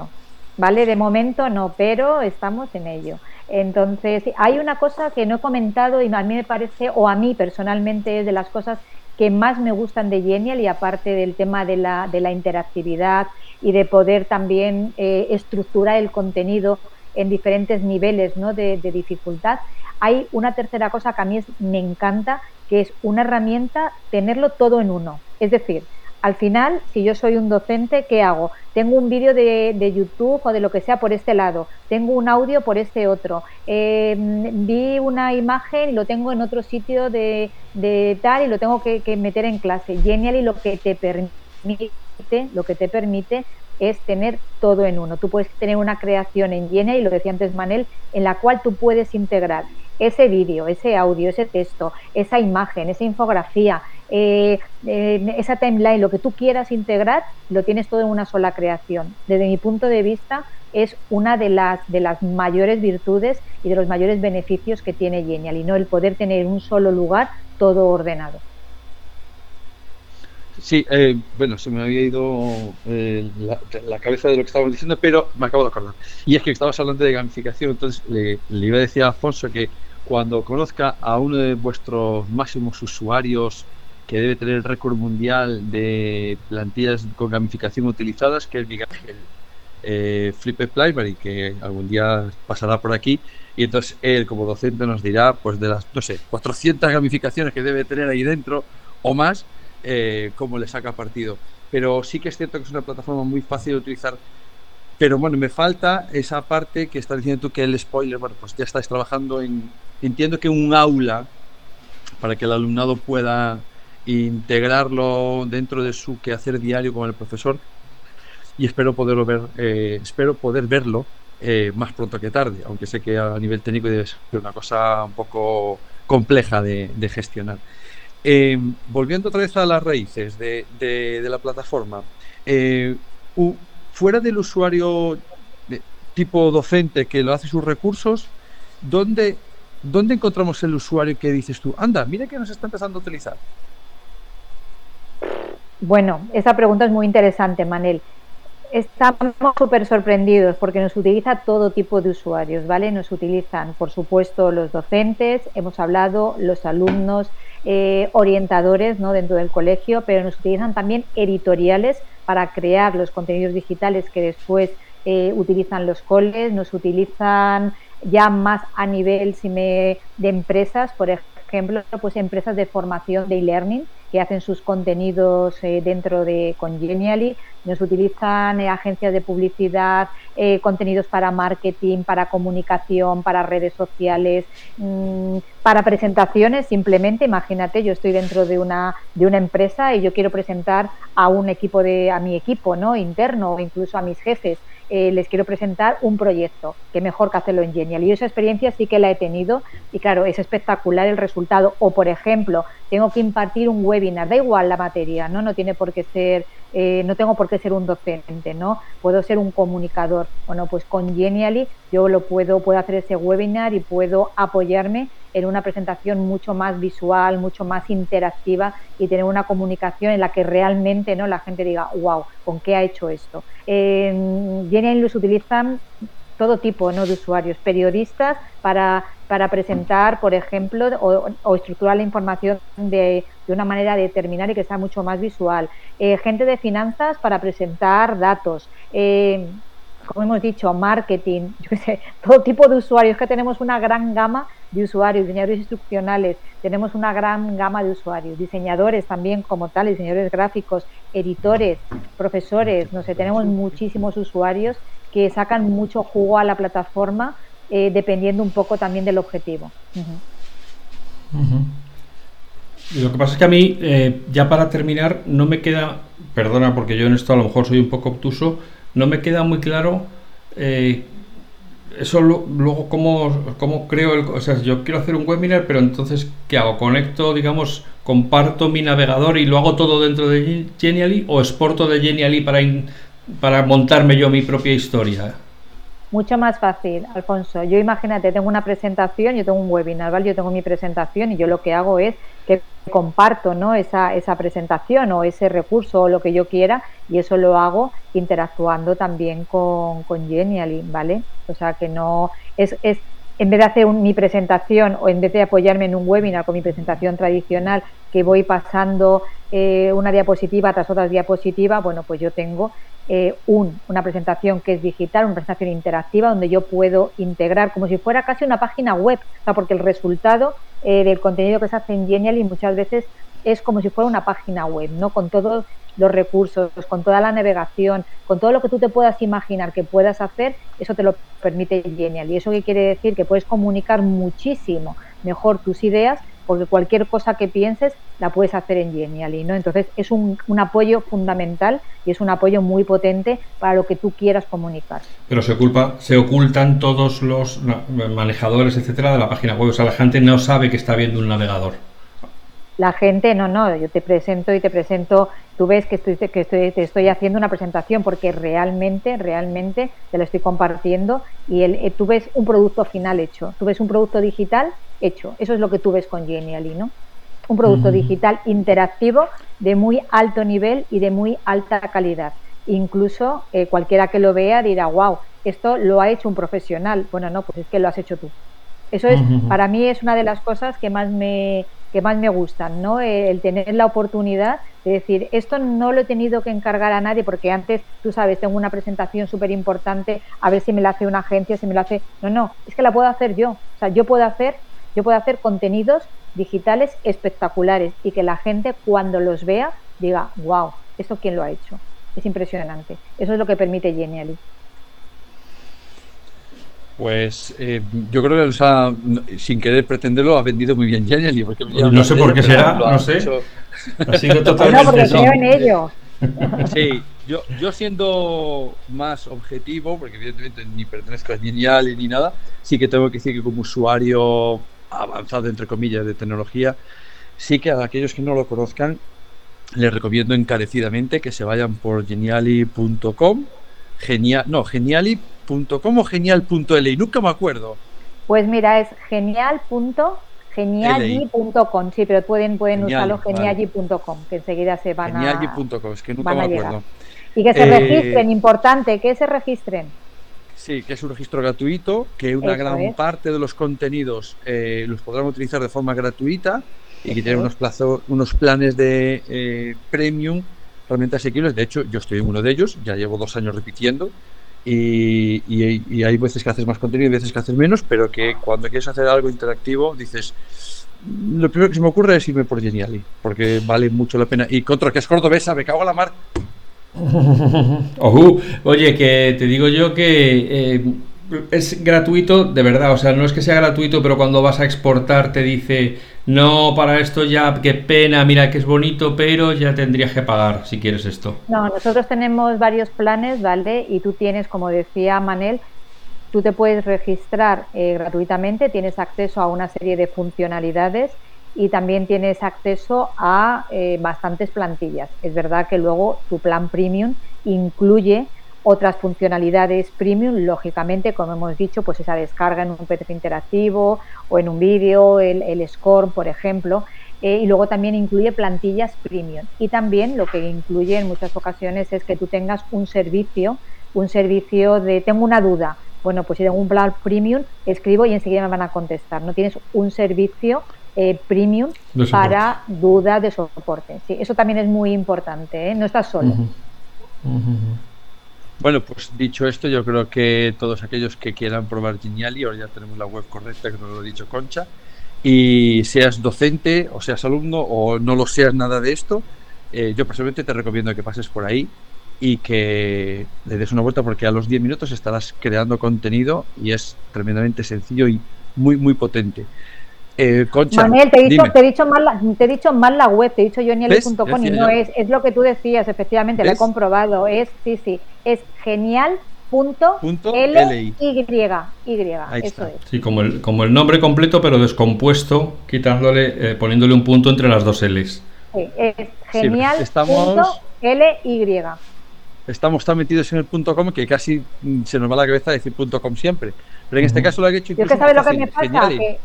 ¿vale? De momento no, pero estamos en ello. Entonces, hay una cosa que no he comentado y a mí me parece, o a mí personalmente es de las cosas que más me gustan de Genial y aparte del tema de la, de la interactividad y de poder también eh, estructurar el contenido en diferentes niveles ¿no? de, de, dificultad, hay una tercera cosa que a mí es, me encanta, que es una herramienta tenerlo todo en uno. Es decir, al final, si yo soy un docente, ¿qué hago? Tengo un vídeo de, YouTube o de lo que sea por este lado, tengo un audio por este otro, em, vi una imagen y lo tengo en otro sitio de, tal y lo tengo que, meter en clase. Genial y lo que te permite, lo que te permite es tener todo en uno. Tú puedes tener una creación en Genial, y lo decía antes Manel, en la cual tú puedes integrar ese vídeo, ese audio, ese texto, esa imagen, esa infografía, eh, eh, esa timeline, lo que tú quieras integrar, lo tienes todo en una sola creación. Desde mi punto de vista, es una de las, de las mayores virtudes y de los mayores beneficios que tiene Genial, y no el poder tener en un solo lugar todo ordenado. Sí, eh, bueno, se me había ido la, cabeza de lo que estábamos diciendo, pero me acabo de acordar. Y es que estabas hablando de gamificación, entonces le, le iba a decir a Alfonso que cuando conozca a uno de vuestros máximos usuarios que debe tener el récord mundial de plantillas con gamificación utilizadas, que es Miguel Ángel eh, Flipped Library, que algún día pasará por aquí. Y entonces él, como docente, nos dirá, pues de las, no sé, 400 gamificaciones que debe tener ahí dentro o más, eh, cómo le saca partido. Pero sí que es cierto que es una plataforma muy fácil de utilizar. Pero bueno, me falta esa parte que está diciendo tú que el spoiler, bueno, pues ya estáis trabajando en, entiendo que un aula para que el alumnado pueda integrarlo dentro de su quehacer diario con el profesor y espero poderlo ver, eh, espero poder verlo eh, más pronto que tarde, aunque sé que a nivel técnico debe ser una cosa un poco compleja de, gestionar. Eh, volviendo otra vez a las raíces de, la plataforma, fuera del usuario tipo docente que lo hace sus recursos, ¿dónde, ¿dónde encontramos el usuario que dices tú, anda, mira que nos está empezando a utilizar? Bueno, esa pregunta es muy interesante, Manel. Estamos súper sorprendidos porque nos utiliza todo tipo de usuarios, ¿vale? Nos utilizan, por supuesto, los docentes, hemos hablado, los alumnos, eh, orientadores ¿no? dentro del colegio, pero nos utilizan también editoriales para crear los contenidos digitales que después eh, utilizan los coles, nos utilizan ya más a nivel si me, de empresas, por ejemplo, pues empresas de formación de e-learning que hacen sus contenidos eh, dentro de Congenially, nos utilizan eh, agencias de publicidad, eh, contenidos para marketing, para comunicación, para redes sociales, mm, para presentaciones. Simplemente, imagínate, yo estoy dentro de una de una empresa y yo quiero presentar a un equipo de a mi equipo, ¿no? Interno o incluso a mis jefes. Les quiero presentar un proyecto, que mejor que hacerlo en Genial. Y esa experiencia sí que la he tenido y claro, es espectacular el resultado. O por ejemplo, tengo que impartir un webinar, da igual la materia, ¿no? No tiene por qué ser, eh, no tengo por qué ser un docente, ¿no? Puedo ser un comunicador. Bueno, pues con Genially yo lo puedo, puedo hacer ese webinar y puedo apoyarme en una presentación mucho más visual, mucho más interactiva y tener una comunicación en la que realmente ¿no? la gente diga, wow, ¿con qué ha hecho esto? En Genially los utilizan todo tipo ¿no? de usuarios, periodistas para para presentar, por ejemplo, o, estructurar la información de, de, una manera determinada y que sea mucho más visual. Eh, gente de finanzas para presentar datos. Eh, como hemos dicho, marketing, yo sé, todo tipo de usuarios, que tenemos una gran gama de usuarios, diseñadores instruccionales, tenemos una gran gama de usuarios, diseñadores también como tal, diseñadores gráficos, editores, profesores, no sé, tenemos muchísimos usuarios que sacan mucho jugo a la plataforma eh, dependiendo un poco también del objetivo. lo que pasa es que a mí, eh, ya para terminar, no me queda, perdona porque yo en esto a lo mejor soy un poco obtuso, no me queda muy claro eh, eso luego cómo, cómo creo el, o sea yo quiero hacer un webinar pero entonces qué hago conecto digamos comparto mi navegador y lo hago todo dentro de Genially o exporto de Genially para para montarme yo mi propia historia mucho más fácil, Alfonso. Yo imagínate, tengo una presentación, yo tengo un webinar, ¿vale? Yo tengo mi presentación y yo lo que hago es que comparto ¿no? esa, esa presentación o ese recurso o lo que yo quiera y eso lo hago interactuando también con, con Genially, ¿vale? O sea que no es, es en vez de hacer mi presentación o en vez de apoyarme en un webinar con mi presentación tradicional que voy pasando eh, una diapositiva tras otra diapositiva, bueno, pues yo tengo eh, un, una presentación que es digital, una presentación interactiva, donde yo puedo integrar como si fuera casi una página web, porque el resultado eh, del contenido que se hace en Genially muchas veces es como si fuera una página web, ¿no? Con todos los recursos, con toda la navegación, con todo lo que tú te puedas imaginar que puedas hacer, eso te lo permite Genial. ¿Y eso qué quiere decir? Que puedes comunicar muchísimo mejor tus ideas porque cualquier cosa que pienses la puedes hacer en Genially, ¿no? Entonces es un, apoyo fundamental y es un apoyo muy potente para lo que tú quieras comunicar. Pero se se ocultan todos los manejadores, etcétera, de la página web. O sea, la gente no sabe que está viendo un navegador. La gente, no, no, yo te presento y te presento, tú ves que, estoy, que estoy, te estoy haciendo una presentación porque realmente, realmente te lo estoy compartiendo y el, eh, tú ves un producto final hecho, tú ves un producto digital hecho. Eso es lo que tú ves con Genially, ¿no? Un producto digital interactivo de muy alto nivel y de muy alta calidad. Incluso eh, cualquiera que lo vea dirá, wow, esto lo ha hecho un profesional. Bueno, no, pues es que lo has hecho tú. Eso es, para mí es una de las cosas que más me, que más me gustan, ¿no? El tener la oportunidad de decir, esto no lo he tenido que encargar a nadie porque antes, tú sabes, tengo una presentación súper importante, a ver si me la hace una agencia, si me la hace... No, no, es que la puedo hacer yo. O sea, yo puedo hacer yo puedo hacer contenidos digitales espectaculares y que la gente cuando los vea diga, wow, ¿esto quién lo ha hecho? Es impresionante. Eso es lo que permite Genially. Pues eh, yo creo que sin querer pretenderlo ha vendido muy bien Genially. Porque no sé por qué será, no sé. Ha sido totalmente no, porque creo en ello. Sí, yo, yo siendo más objetivo, porque evidentemente ni pertenezco a Genially ni nada, sí que tengo que decir que como usuario avanzado, entre comillas, de tecnología, sí que a aquellos que no lo conozcan, les recomiendo encarecidamente que se vayan por geniali.com, genial, no, geniali.com o genial.li, nunca me acuerdo. Pues mira, es genial.geniali.com, sí, pero pueden, pueden usarlo geniali.com, que enseguida se van a... Geniali.com, es que nunca me acuerdo. Y que se eh, registren, importante, que se registren. Sí, que es un registro gratuito, que una gran parte de los contenidos eh, los podrán utilizar de forma gratuita y que tiene unos, plazos, unos planes de eh, premium realmente asequibles. De hecho, yo estoy en uno de ellos, ya llevo dos años repitiendo. Y, hay veces que haces más contenido y veces que haces menos, pero que cuando quieres hacer algo interactivo dices, lo primero que se me ocurre es irme por Geniali, porque vale mucho la pena. Y contra que es cordobesa, me cago a la mar, oye, que te digo yo que eh, es gratuito, de verdad, o sea, no es que sea gratuito, pero cuando vas a exportar te dice, no, para esto ya, qué pena, mira que es bonito, pero ya tendrías que pagar si quieres esto. No, nosotros tenemos varios planes, ¿vale? Y tú tienes, como decía Manel, tú te puedes registrar eh, gratuitamente, tienes acceso a una serie de funcionalidades y también tienes acceso a eh, bastantes plantillas. Es verdad que luego tu plan premium incluye otras funcionalidades premium, lógicamente, como hemos dicho, pues esa descarga en un PDF interactivo o en un vídeo, el, el score, por ejemplo, eh, y luego también incluye plantillas premium. Y también lo que incluye en muchas ocasiones es que tú tengas un servicio, un servicio de tengo una duda, Bueno, pues si tengo un plan premium, escribo y enseguida me van a contestar. No tienes un servicio eh, premium para dudas de soporte. Sí, eso también es muy importante, ¿eh? no estás solo. Bueno, pues dicho esto, yo creo que todos aquellos que quieran probar Geniali, ahora ya tenemos la web correcta, que nos lo ha dicho Concha, y seas docente o seas alumno o no lo seas nada de esto, eh, yo personalmente te recomiendo que pases por ahí y que le des una vuelta porque a los 10 minutos estarás creando contenido y es tremendamente sencillo y muy, muy potente. Eh, Concha, Manuel, te he, dicho, te, he dicho mal la, te he dicho mal la web, te he dicho genial.com y no es, es lo que tú decías, efectivamente, lo he comprobado, es, sí, sí, es genial punto L Y, eso es. Sí, como el, como el nombre completo, pero descompuesto, quitándole, eh, poniéndole un punto entre las dos L's. Sí, es genial estamos, L Y. Estamos tan metidos en el punto com que casi mm, se nos va la cabeza decir punto com siempre. Pero en este caso lo ha hecho Yo que sabes lo que me pasa, que,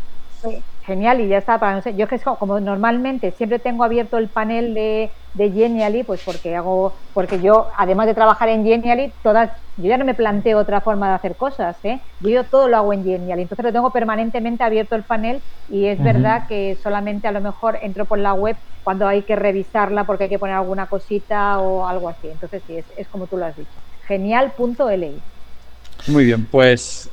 genial y ya está para no sé, yo que es como normalmente siempre tengo abierto el panel de, de Genially pues porque hago porque yo además de trabajar en Genially todas yo ya no me planteo otra forma de hacer cosas ¿eh? yo, todo lo hago en Genially entonces lo tengo permanentemente abierto el panel y es verdad que solamente a lo mejor entro por la web cuando hay que revisarla porque hay que poner alguna cosita o algo así. Entonces sí es, es como tú lo has dicho. Genial.li muy bien pues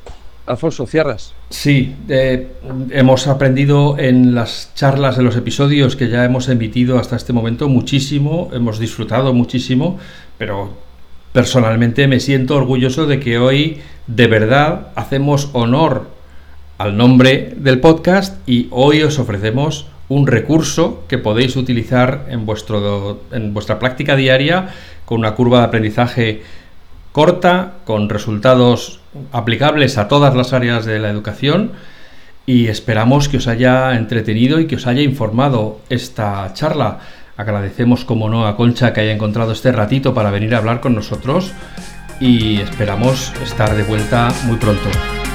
Alfonso, cierras. Sí, eh, hemos aprendido en las charlas, en los episodios que ya hemos emitido hasta este momento muchísimo, hemos disfrutado muchísimo, pero personalmente me siento orgulloso de que hoy de verdad hacemos honor al nombre del podcast y hoy os ofrecemos un recurso que podéis utilizar en, vuestro, en vuestra práctica diaria con una curva de aprendizaje corta, con resultados aplicables a todas las áreas de la educación y esperamos que os haya entretenido y que os haya informado esta charla. Agradecemos, como no, a Concha que haya encontrado este ratito para venir a hablar con nosotros y esperamos estar de vuelta muy pronto.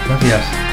Gracias.